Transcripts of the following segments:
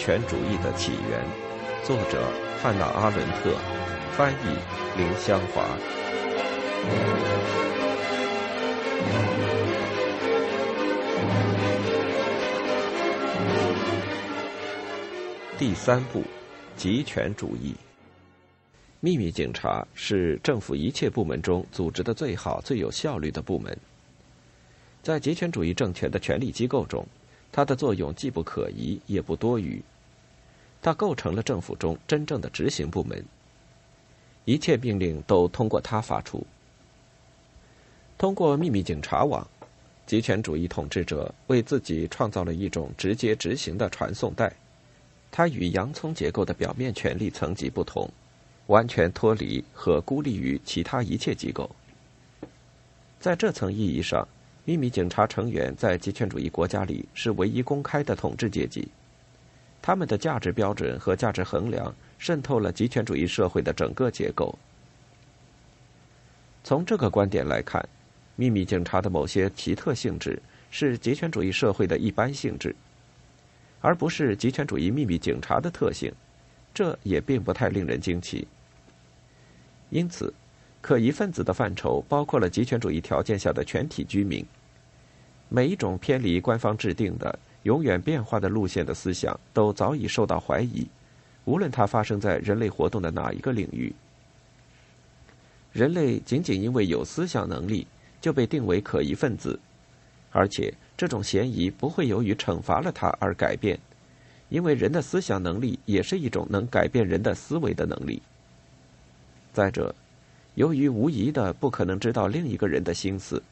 权主义的起源，作者汉娜·阿伦特，翻译林香华。第三步，集权主义。秘密警察是政府一切部门中组织的最好、最有效率的部门。在极权主义政权的权力机构中，它的作用既不可疑也不多余。它构成了政府中真正的执行部门，一切命令都通过它发出。通过秘密警察网，极权主义统治者为自己创造了一种直接执行的传送带。它与洋葱结构的表面权力层级不同，完全脱离和孤立于其他一切机构。在这层意义上，秘密警察成员在极权主义国家里是唯一公开的统治阶级。他们的价值标准和价值衡量渗透了极权主义社会的整个结构。从这个观点来看，秘密警察的某些奇特性质是极权主义社会的一般性质。而不是极权主义秘密警察的特性，这也并不太令人惊奇。因此，可疑分子的范畴包括了极权主义条件下的全体居民。每一种偏离官方制定的、永远变化的路线的思想，都早已受到怀疑，无论它发生在人类活动的哪一个领域。人类仅仅因为有思想能力，就被定为可疑分子，而且。这种嫌疑不会由于惩罚了他而改变，因为人的思想能力也是一种能改变人的思维的能力。再者，由于无疑的不可能知道另一个人的心思，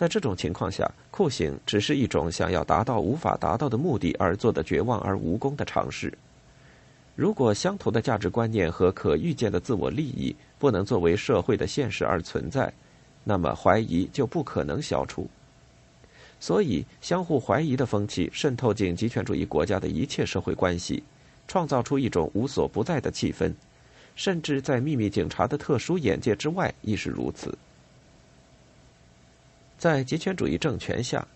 在这种情况下，酷刑只是一种想要达到无法达到的目的而做的绝望而无功的尝试。如果相同的价值观念和可预见的自我利益不能作为社会的现实而存在，那么怀疑就不可能消除。所以，相互怀疑的风气渗透进极权主义国家的一切社会关系，创造出一种无所不在的气氛，甚至在秘密警察的特殊眼界之外亦是如此。在极权主义政权下，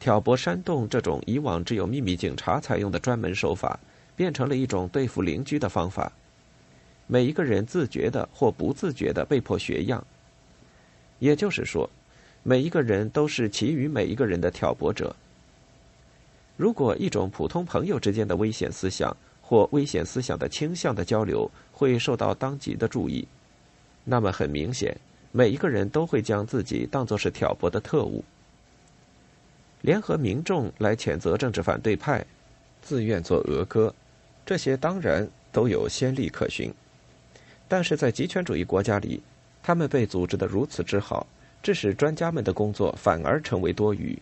挑拨煽动这种以往只有秘密警察采用的专门手法，变成了一种对付邻居的方法。每一个人自觉的或不自觉的被迫学样，也就是说。每一个人都是其余每一个人的挑拨者。如果一种普通朋友之间的危险思想或危险思想的倾向的交流会受到当即的注意，那么很明显，每一个人都会将自己当作是挑拨的特务，联合民众来谴责政治反对派，自愿做俄歌，这些当然都有先例可循。但是在极权主义国家里，他们被组织的如此之好。致使专家们的工作反而成为多余。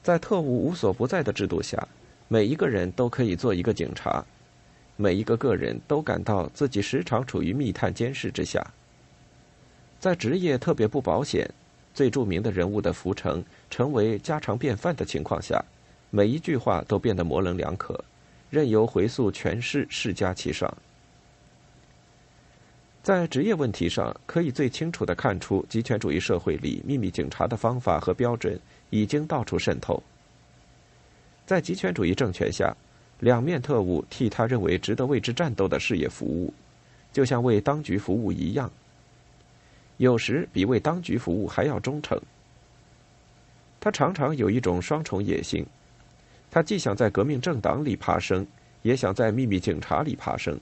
在特务无所不在的制度下，每一个人都可以做一个警察，每一个个人都感到自己时常处于密探监视之下。在职业特别不保险、最著名的人物的浮沉成为家常便饭的情况下，每一句话都变得模棱两可，任由回溯全市世家其上。在职业问题上，可以最清楚地看出，极权主义社会里秘密警察的方法和标准已经到处渗透。在极权主义政权下，两面特务替他认为值得为之战斗的事业服务，就像为当局服务一样，有时比为当局服务还要忠诚。他常常有一种双重野心，他既想在革命政党里爬升，也想在秘密警察里爬升。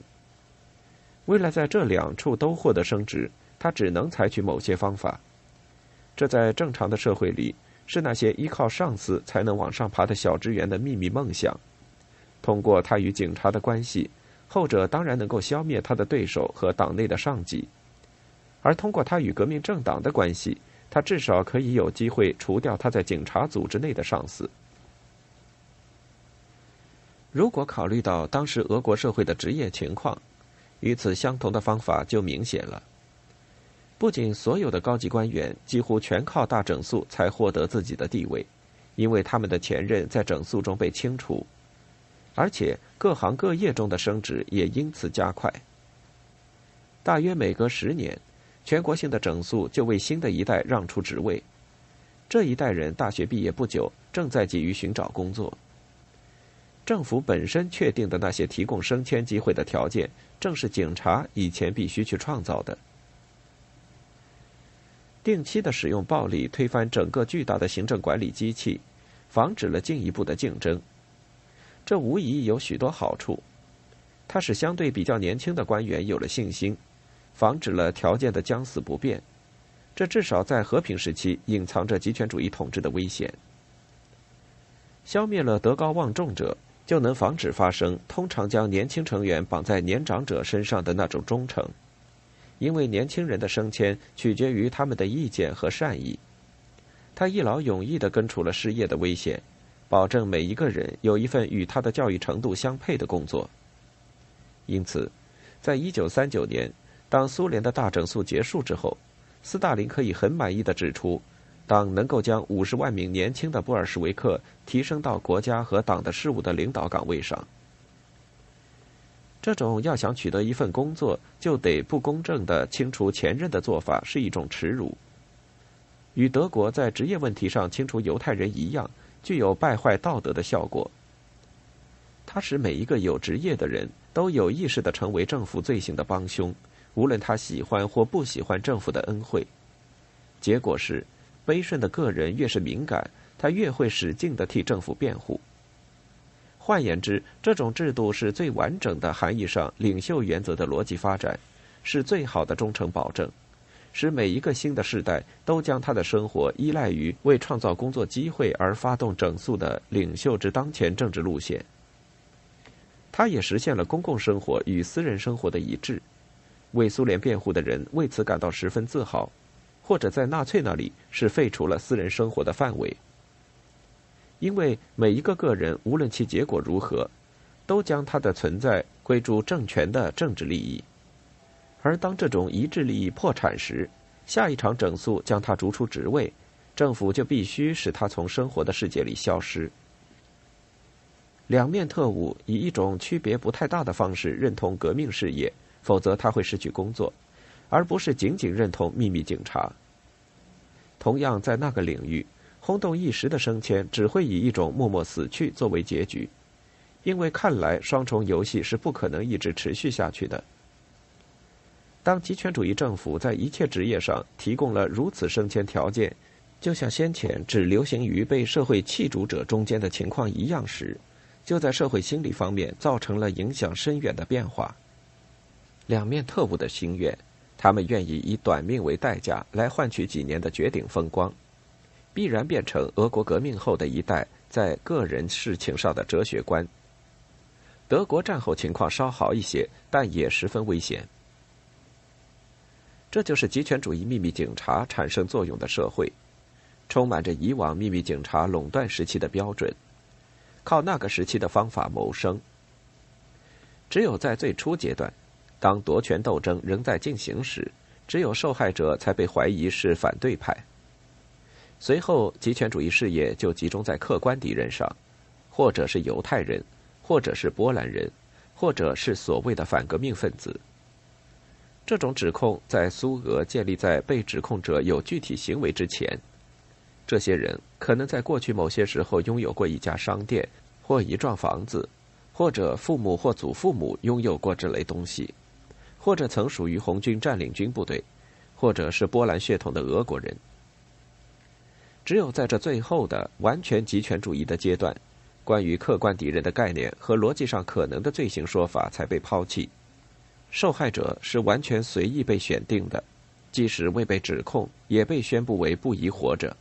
为了在这两处都获得升职，他只能采取某些方法。这在正常的社会里，是那些依靠上司才能往上爬的小职员的秘密梦想。通过他与警察的关系，后者当然能够消灭他的对手和党内的上级；而通过他与革命政党的关系，他至少可以有机会除掉他在警察组织内的上司。如果考虑到当时俄国社会的职业情况，与此相同的方法就明显了。不仅所有的高级官员几乎全靠大整肃才获得自己的地位，因为他们的前任在整肃中被清除，而且各行各业中的升职也因此加快。大约每隔十年，全国性的整肃就为新的一代让出职位。这一代人大学毕业不久，正在急于寻找工作。政府本身确定的那些提供升迁机会的条件，正是警察以前必须去创造的。定期的使用暴力推翻整个巨大的行政管理机器，防止了进一步的竞争。这无疑有许多好处。它使相对比较年轻的官员有了信心，防止了条件的将死不变。这至少在和平时期隐藏着极权主义统治的危险。消灭了德高望重者。就能防止发生通常将年轻成员绑在年长者身上的那种忠诚，因为年轻人的升迁取决于他们的意见和善意。他一劳永逸地根除了失业的危险，保证每一个人有一份与他的教育程度相配的工作。因此，在一九三九年，当苏联的大整肃结束之后，斯大林可以很满意地指出。党能够将五十万名年轻的布尔什维克提升到国家和党的事务的领导岗位上，这种要想取得一份工作就得不公正的清除前任的做法是一种耻辱，与德国在职业问题上清除犹太人一样，具有败坏道德的效果。它使每一个有职业的人都有意识的成为政府罪行的帮凶，无论他喜欢或不喜欢政府的恩惠。结果是。悲顺的个人越是敏感，他越会使劲的替政府辩护。换言之，这种制度是最完整的含义上领袖原则的逻辑发展，是最好的忠诚保证，使每一个新的世代都将他的生活依赖于为创造工作机会而发动整肃的领袖之当前政治路线。他也实现了公共生活与私人生活的一致，为苏联辩护的人为此感到十分自豪。或者在纳粹那里是废除了私人生活的范围，因为每一个个人无论其结果如何，都将他的存在归诸政权的政治利益，而当这种一致利益破产时，下一场整肃将他逐出职位，政府就必须使他从生活的世界里消失。两面特务以一种区别不太大的方式认同革命事业，否则他会失去工作。而不是仅仅认同秘密警察。同样，在那个领域，轰动一时的升迁只会以一种默默死去作为结局，因为看来双重游戏是不可能一直持续下去的。当极权主义政府在一切职业上提供了如此升迁条件，就像先前只流行于被社会弃逐者中间的情况一样时，就在社会心理方面造成了影响深远的变化。两面特务的心愿。他们愿意以短命为代价来换取几年的绝顶风光，必然变成俄国革命后的一代在个人事情上的哲学观。德国战后情况稍好一些，但也十分危险。这就是极权主义秘密警察产生作用的社会，充满着以往秘密警察垄断时期的标准，靠那个时期的方法谋生。只有在最初阶段。当夺权斗争仍在进行时，只有受害者才被怀疑是反对派。随后，极权主义事业就集中在客观敌人上，或者是犹太人，或者是波兰人，或者是所谓的反革命分子。这种指控在苏俄建立在被指控者有具体行为之前。这些人可能在过去某些时候拥有过一家商店或一幢房子，或者父母或祖父母拥有过这类东西。或者曾属于红军占领军部队，或者是波兰血统的俄国人。只有在这最后的完全极权主义的阶段，关于客观敌人的概念和逻辑上可能的罪行说法才被抛弃。受害者是完全随意被选定的，即使未被指控，也被宣布为不宜活着。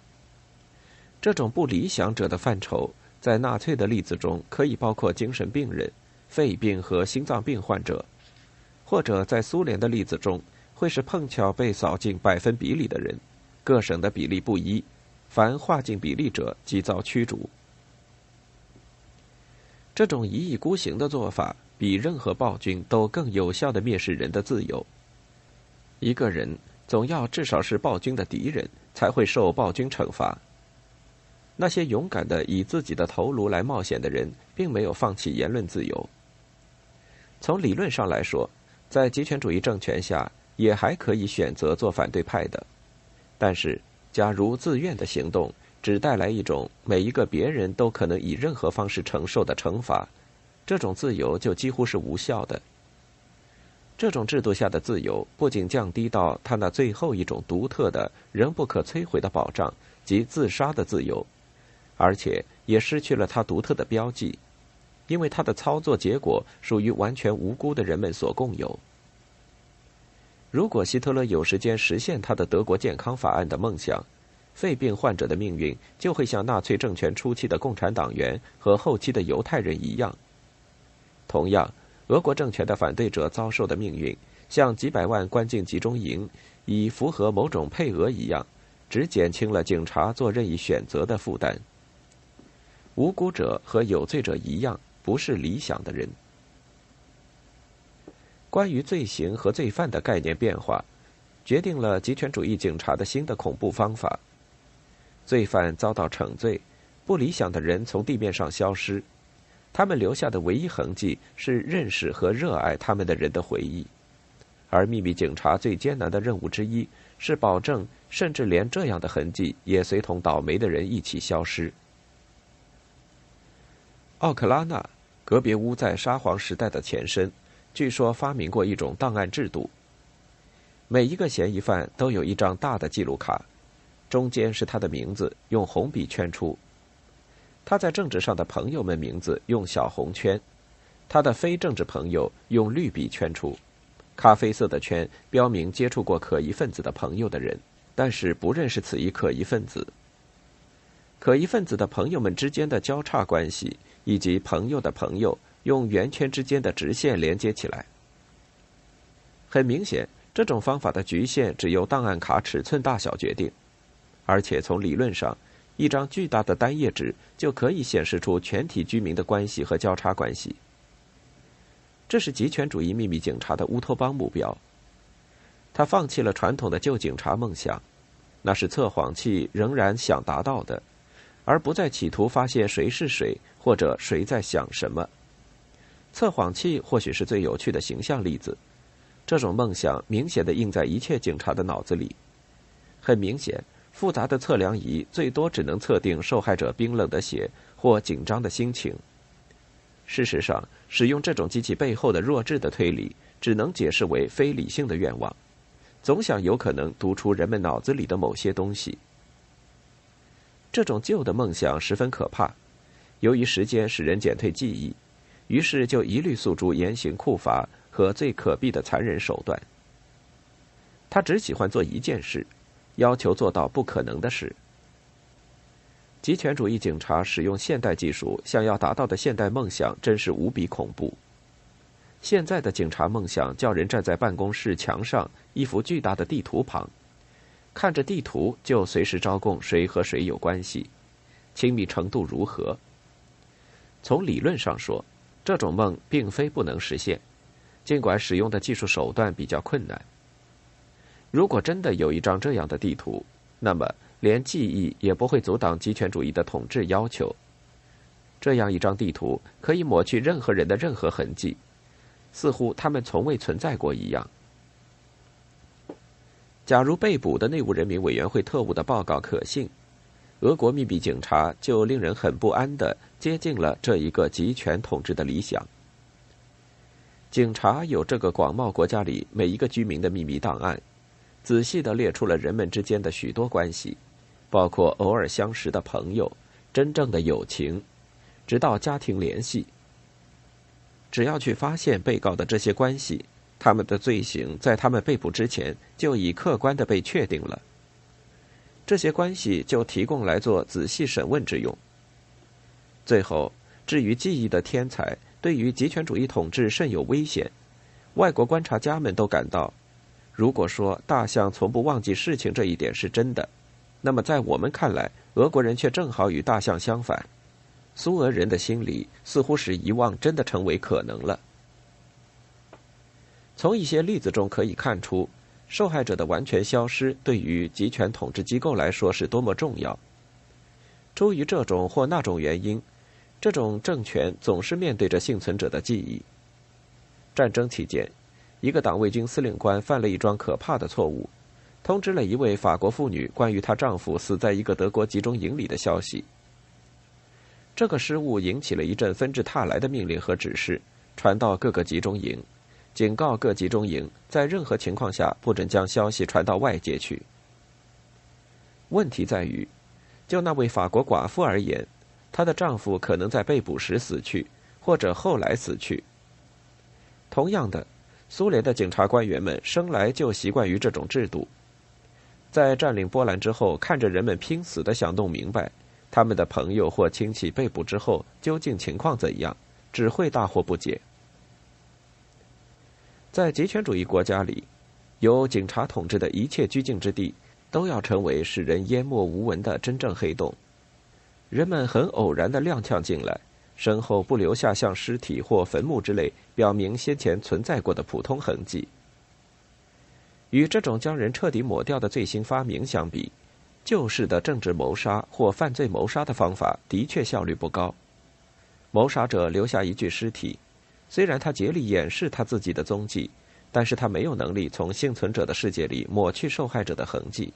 这种不理想者的范畴，在纳粹的例子中可以包括精神病人、肺病和心脏病患者。或者在苏联的例子中，会是碰巧被扫进百分比里的人，各省的比例不一，凡划进比例者即遭驱逐。这种一意孤行的做法，比任何暴君都更有效的蔑视人的自由。一个人总要至少是暴君的敌人，才会受暴君惩罚。那些勇敢的以自己的头颅来冒险的人，并没有放弃言论自由。从理论上来说。在极权主义政权下，也还可以选择做反对派的，但是，假如自愿的行动只带来一种每一个别人都可能以任何方式承受的惩罚，这种自由就几乎是无效的。这种制度下的自由不仅降低到他那最后一种独特的、仍不可摧毁的保障即自杀的自由，而且也失去了他独特的标记，因为他的操作结果属于完全无辜的人们所共有。如果希特勒有时间实现他的德国健康法案的梦想，肺病患者的命运就会像纳粹政权初期的共产党员和后期的犹太人一样。同样。俄国政权的反对者遭受的命运，像几百万关进集中营以符合某种配额一样，只减轻了警察做任意选择的负担。无辜者和有罪者一样，不是理想的人。关于罪行和罪犯的概念变化，决定了极权主义警察的新的恐怖方法。罪犯遭到惩罪，不理想的人从地面上消失。他们留下的唯一痕迹是认识和热爱他们的人的回忆，而秘密警察最艰难的任务之一是保证，甚至连这样的痕迹也随同倒霉的人一起消失。奥克拉纳，格别乌在沙皇时代的前身，据说发明过一种档案制度。每一个嫌疑犯都有一张大的记录卡，中间是他的名字，用红笔圈出。他在政治上的朋友们名字用小红圈，他的非政治朋友用绿笔圈出，咖啡色的圈标明接触过可疑分子的朋友的人，但是不认识此一可疑分子。可疑分子的朋友们之间的交叉关系，以及朋友的朋友用圆圈之间的直线连接起来。很明显，这种方法的局限只由档案卡尺寸大小决定，而且从理论上。一张巨大的单页纸就可以显示出全体居民的关系和交叉关系。这是极权主义秘密警察的乌托邦目标。他放弃了传统的旧警察梦想，那是测谎器仍然想达到的，而不再企图发现谁是谁或者谁在想什么。测谎器或许是最有趣的形象例子。这种梦想明显的印在一切警察的脑子里。很明显。复杂的测量仪最多只能测定受害者冰冷的血或紧张的心情。事实上，使用这种机器背后的弱智的推理，只能解释为非理性的愿望，总想有可能读出人们脑子里的某些东西。这种旧的梦想十分可怕，由于时间使人减退记忆，于是就一律诉诸严刑酷法和最可避的残忍手段。他只喜欢做一件事。要求做到不可能的事。极权主义警察使用现代技术，想要达到的现代梦想真是无比恐怖。现在的警察梦想叫人站在办公室墙上一幅巨大的地图旁，看着地图就随时招供谁和谁有关系，亲密程度如何。从理论上说，这种梦并非不能实现，尽管使用的技术手段比较困难。如果真的有一张这样的地图，那么连记忆也不会阻挡极权主义的统治要求。这样一张地图可以抹去任何人的任何痕迹，似乎他们从未存在过一样。假如被捕的内务人民委员会特务的报告可信，俄国秘密警察就令人很不安的接近了这一个集权统治的理想。警察有这个广袤国家里每一个居民的秘密档案。仔细的列出了人们之间的许多关系，包括偶尔相识的朋友、真正的友情，直到家庭联系。只要去发现被告的这些关系，他们的罪行在他们被捕之前就已客观的被确定了。这些关系就提供来做仔细审问之用。最后，至于记忆的天才，对于极权主义统治甚有危险。外国观察家们都感到。如果说大象从不忘记事情这一点是真的，那么在我们看来，俄国人却正好与大象相反。苏俄人的心里似乎使遗忘真的成为可能了。从一些例子中可以看出，受害者的完全消失对于集权统治机构来说是多么重要。出于这种或那种原因，这种政权总是面对着幸存者的记忆。战争期间。一个党卫军司令官犯了一桩可怕的错误，通知了一位法国妇女关于她丈夫死在一个德国集中营里的消息。这个失误引起了一阵纷至沓来的命令和指示，传到各个集中营，警告各集中营在任何情况下不准将消息传到外界去。问题在于，就那位法国寡妇而言，她的丈夫可能在被捕时死去，或者后来死去。同样的，苏联的警察官员们生来就习惯于这种制度，在占领波兰之后，看着人们拼死的想弄明白。他们的朋友或亲戚被捕之后，究竟情况怎样？只会大惑不解。在极权主义国家里，由警察统治的一切拘禁之地，都要成为使人淹没无闻的真正黑洞。人们很偶然的踉跄进来，身后不留下像尸体或坟墓之类表明先前存在过的普通痕迹。与这种将人彻底抹掉的最新发明相比，旧式的政治谋杀或犯罪谋杀的方法的确效率不高。谋杀者留下一具尸体，虽然他竭力掩饰他自己的踪迹，但是他没有能力从幸存者的世界里抹去受害者的痕迹。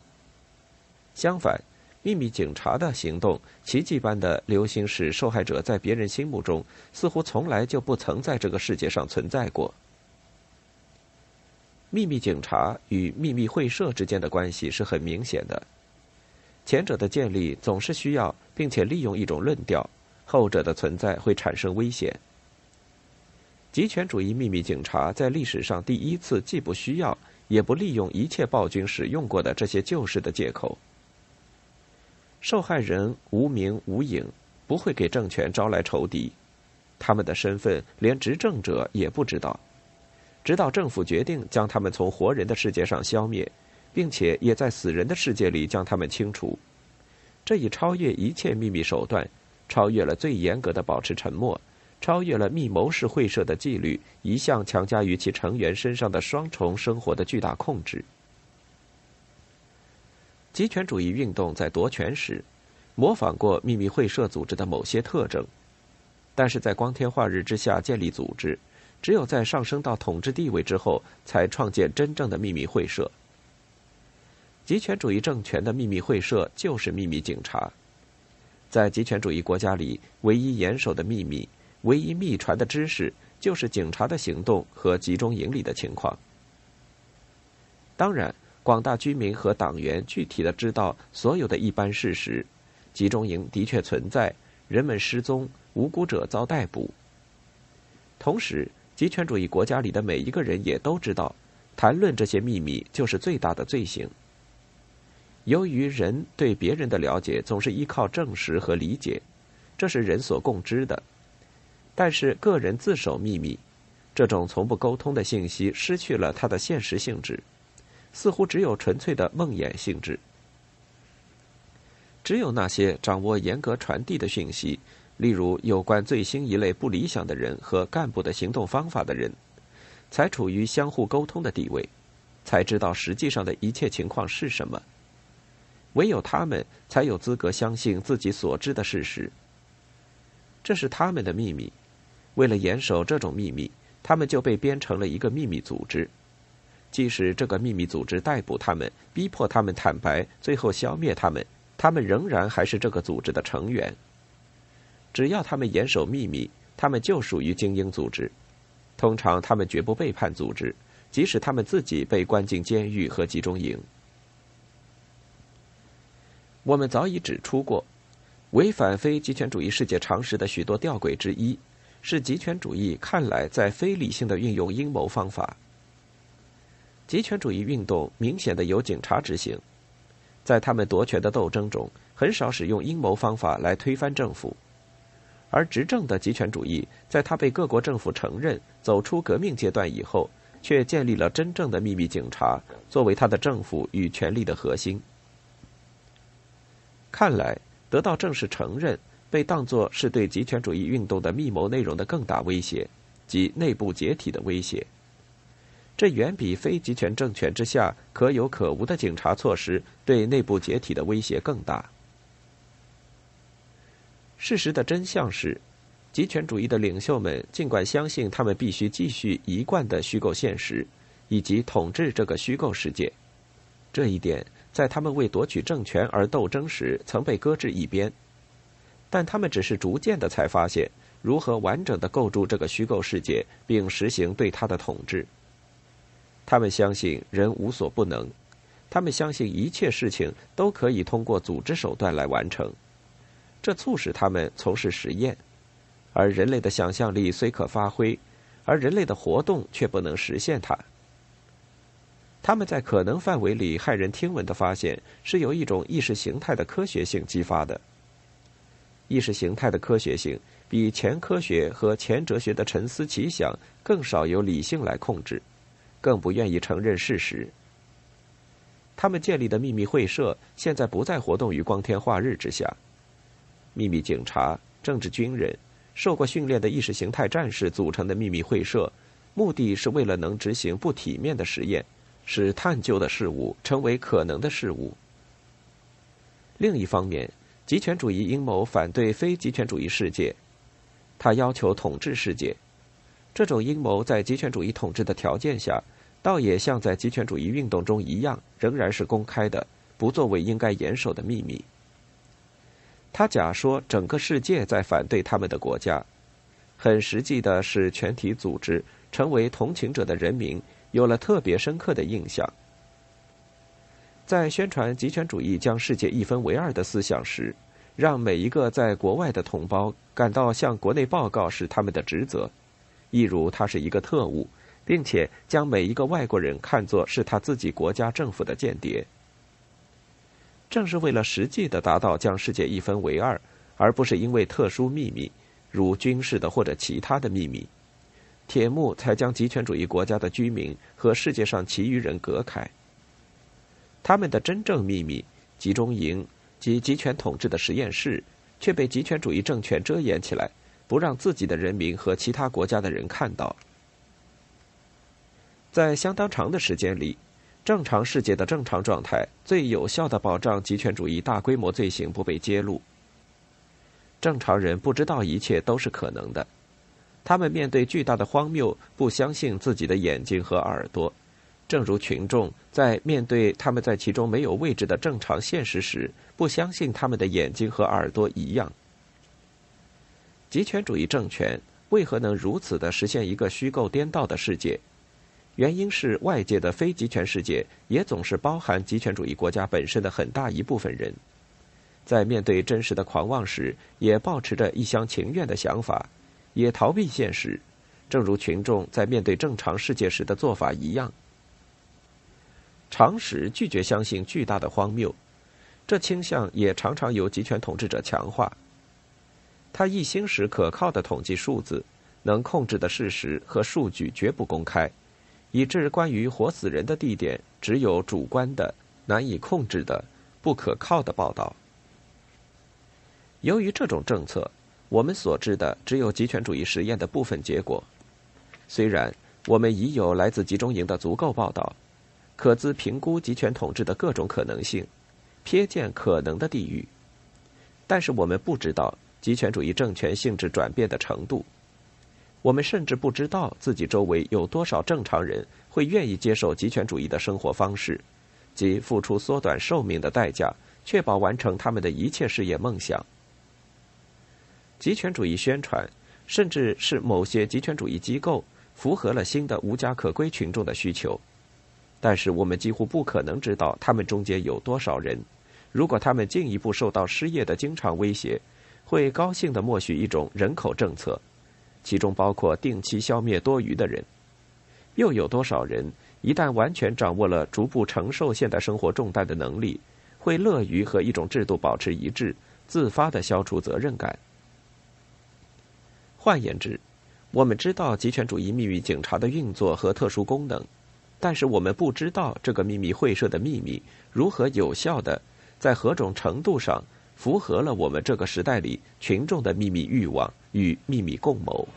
相反，秘密警察的行动奇迹般的流行，使受害者在别人心目中似乎从来就不曾在这个世界上存在过。秘密警察与秘密会社之间的关系是很明显的。前者的建立总是需要并且利用一种论调，后者的存在会产生危险。极权主义秘密警察在历史上第一次既不需要也不利用一切暴君使用过的这些旧式的借口。受害人无名无影，不会给政权招来仇敌，他们的身份连执政者也不知道，直到政府决定将他们从活人的世界上消灭。并且也在死人的世界里将他们清除，这一超越一切秘密手段，超越了最严格的保持沉默，超越了密谋式会社的纪律一向强加于其成员身上的双重生活的巨大控制。极权主义运动在夺权时，模仿过秘密会社组织的某些特征，但是在光天化日之下建立组织，只有在上升到统治地位之后，才创建真正的秘密会社。极权主义政权的秘密会社就是秘密警察，在极权主义国家里，唯一严守的秘密、唯一秘传的知识，就是警察的行动和集中营里的情况。当然，广大居民和党员具体的知道所有的一般事实：集中营的确存在，人们失踪，无辜者遭逮捕。同时，极权主义国家里的每一个人也都知道，谈论这些秘密就是最大的罪行。由于人对别人的了解总是依靠证实和理解，这是人所共知的。但是个人自守秘密，这种从不沟通的信息失去了它的现实性质，似乎只有纯粹的梦魇性质。只有那些掌握严格传递的讯息，例如有关最新一类不理想的人和干部的行动方法的人，才处于相互沟通的地位，才知道实际上的一切情况是什么。唯有他们才有资格相信自己所知的事实。这是他们的秘密。为了严守这种秘密，他们就被编成了一个秘密组织。即使这个秘密组织逮捕他们，逼迫他们坦白，最后消灭他们，他们仍然还是这个组织的成员。只要他们严守秘密，他们就属于精英组织。通常，他们绝不背叛组织，即使他们自己被关进监狱和集中营。我们早已指出过，违反非极权主义世界常识的许多吊诡之一，是极权主义看来在非理性的运用阴谋方法。极权主义运动明显的由警察执行，在他们夺权的斗争中，很少使用阴谋方法来推翻政府，而执政的极权主义，在他被各国政府承认、走出革命阶段以后，却建立了真正的秘密警察，作为他的政府与权力的核心。看来，得到正式承认被当作是对极权主义运动的密谋内容的更大威胁，即内部解体的威胁。这远比非极权政权之下可有可无的警察措施对内部解体的威胁更大。事实的真相是，极权主义的领袖们尽管相信他们必须继续一贯的虚构现实，以及统治这个虚构世界，这一点在他们为夺取政权而斗争时曾被搁置一边，但他们只是逐渐的才发现如何完整的构筑这个虚构世界，并实行对它的统治。他们相信人无所不能，他们相信一切事情都可以通过组织手段来完成，这促使他们从事实验。而人类的想象力虽可发挥，而人类的活动却不能实现它。他们在可能范围里骇人听闻的发现，是由一种意识形态的科学性激发的。意识形态的科学性比前科学和前哲学的沉思奇想更少由理性来控制，更不愿意承认事实。他们建立的秘密会社现在不再活动于光天化日之下。秘密警察、政治军人。受过训练的意识形态战士组成的秘密会社，目的是为了能执行不体面的实验，使探究的事物成为可能的事物。另一方面，极权主义阴谋反对非极权主义世界，他要求统治世界。这种阴谋在极权主义统治的条件下，倒也像在极权主义运动中一样，仍然是公开的，不作为应该严守的秘密。他假说整个世界在反对他们的国家，很实际的使全体组织成为同情者的人民有了特别深刻的印象。在宣传极权主义将世界一分为二的思想时，让每一个在国外的同胞感到向国内报告是他们的职责，一如他是一个特务，并且将每一个外国人看作是他自己国家政府的间谍。正是为了实际的达到将世界一分为二，而不是因为特殊秘密，如军事的或者其他的秘密，铁幕才将极权主义国家的居民和世界上其余人隔开。他们的真正秘密——集中营及集权统治的实验室，却被极权主义政权遮掩起来，不让自己的人民和其他国家的人看到。在相当长的时间里。正常世界的正常状态，最有效的保障极权主义大规模罪行不被揭露。正常人不知道一切都是可能的，他们面对巨大的荒谬，不相信自己的眼睛和耳朵，正如群众在面对他们在其中没有位置的正常现实时，不相信他们的眼睛和耳朵一样。极权主义政权为何能如此的实现一个虚构颠倒的世界？原因是外界的非极权世界也总是包含极权主义国家本身的很大一部分人，在面对真实的狂妄时，也保持着一厢情愿的想法，也逃避现实，正如群众在面对正常世界时的做法一样。常识拒绝相信巨大的荒谬，这倾向也常常由集权统治者强化。他一心使可靠的统计数字、能控制的事实和数据绝不公开。以致关于活死人的地点只有主观的、难以控制的、不可靠的报道。由于这种政策，我们所知的只有极权主义实验的部分结果。虽然我们已有来自集中营的足够报道，可资评估极权统治的各种可能性，瞥见可能的地域，但是我们不知道极权主义政权性质转变的程度。我们甚至不知道自己周围有多少正常人会愿意接受极权主义的生活方式，即付出缩短寿命的代价，确保完成他们的一切事业梦想。极权主义宣传，甚至是某些极权主义机构，符合了新的无家可归群众的需求，但是我们几乎不可能知道他们中间有多少人，如果他们进一步受到失业的经常威胁，会高兴地默许一种人口政策。其中包括定期消灭多余的人，又有多少人一旦完全掌握了逐步承受现代生活重担的能力，会乐于和一种制度保持一致，自发的消除责任感？换言之，我们知道极权主义秘密警察的运作和特殊功能，但是我们不知道这个秘密会社的秘密如何有效的，在何种程度上。符合了我们这个时代里群众的秘密欲望与秘密共谋。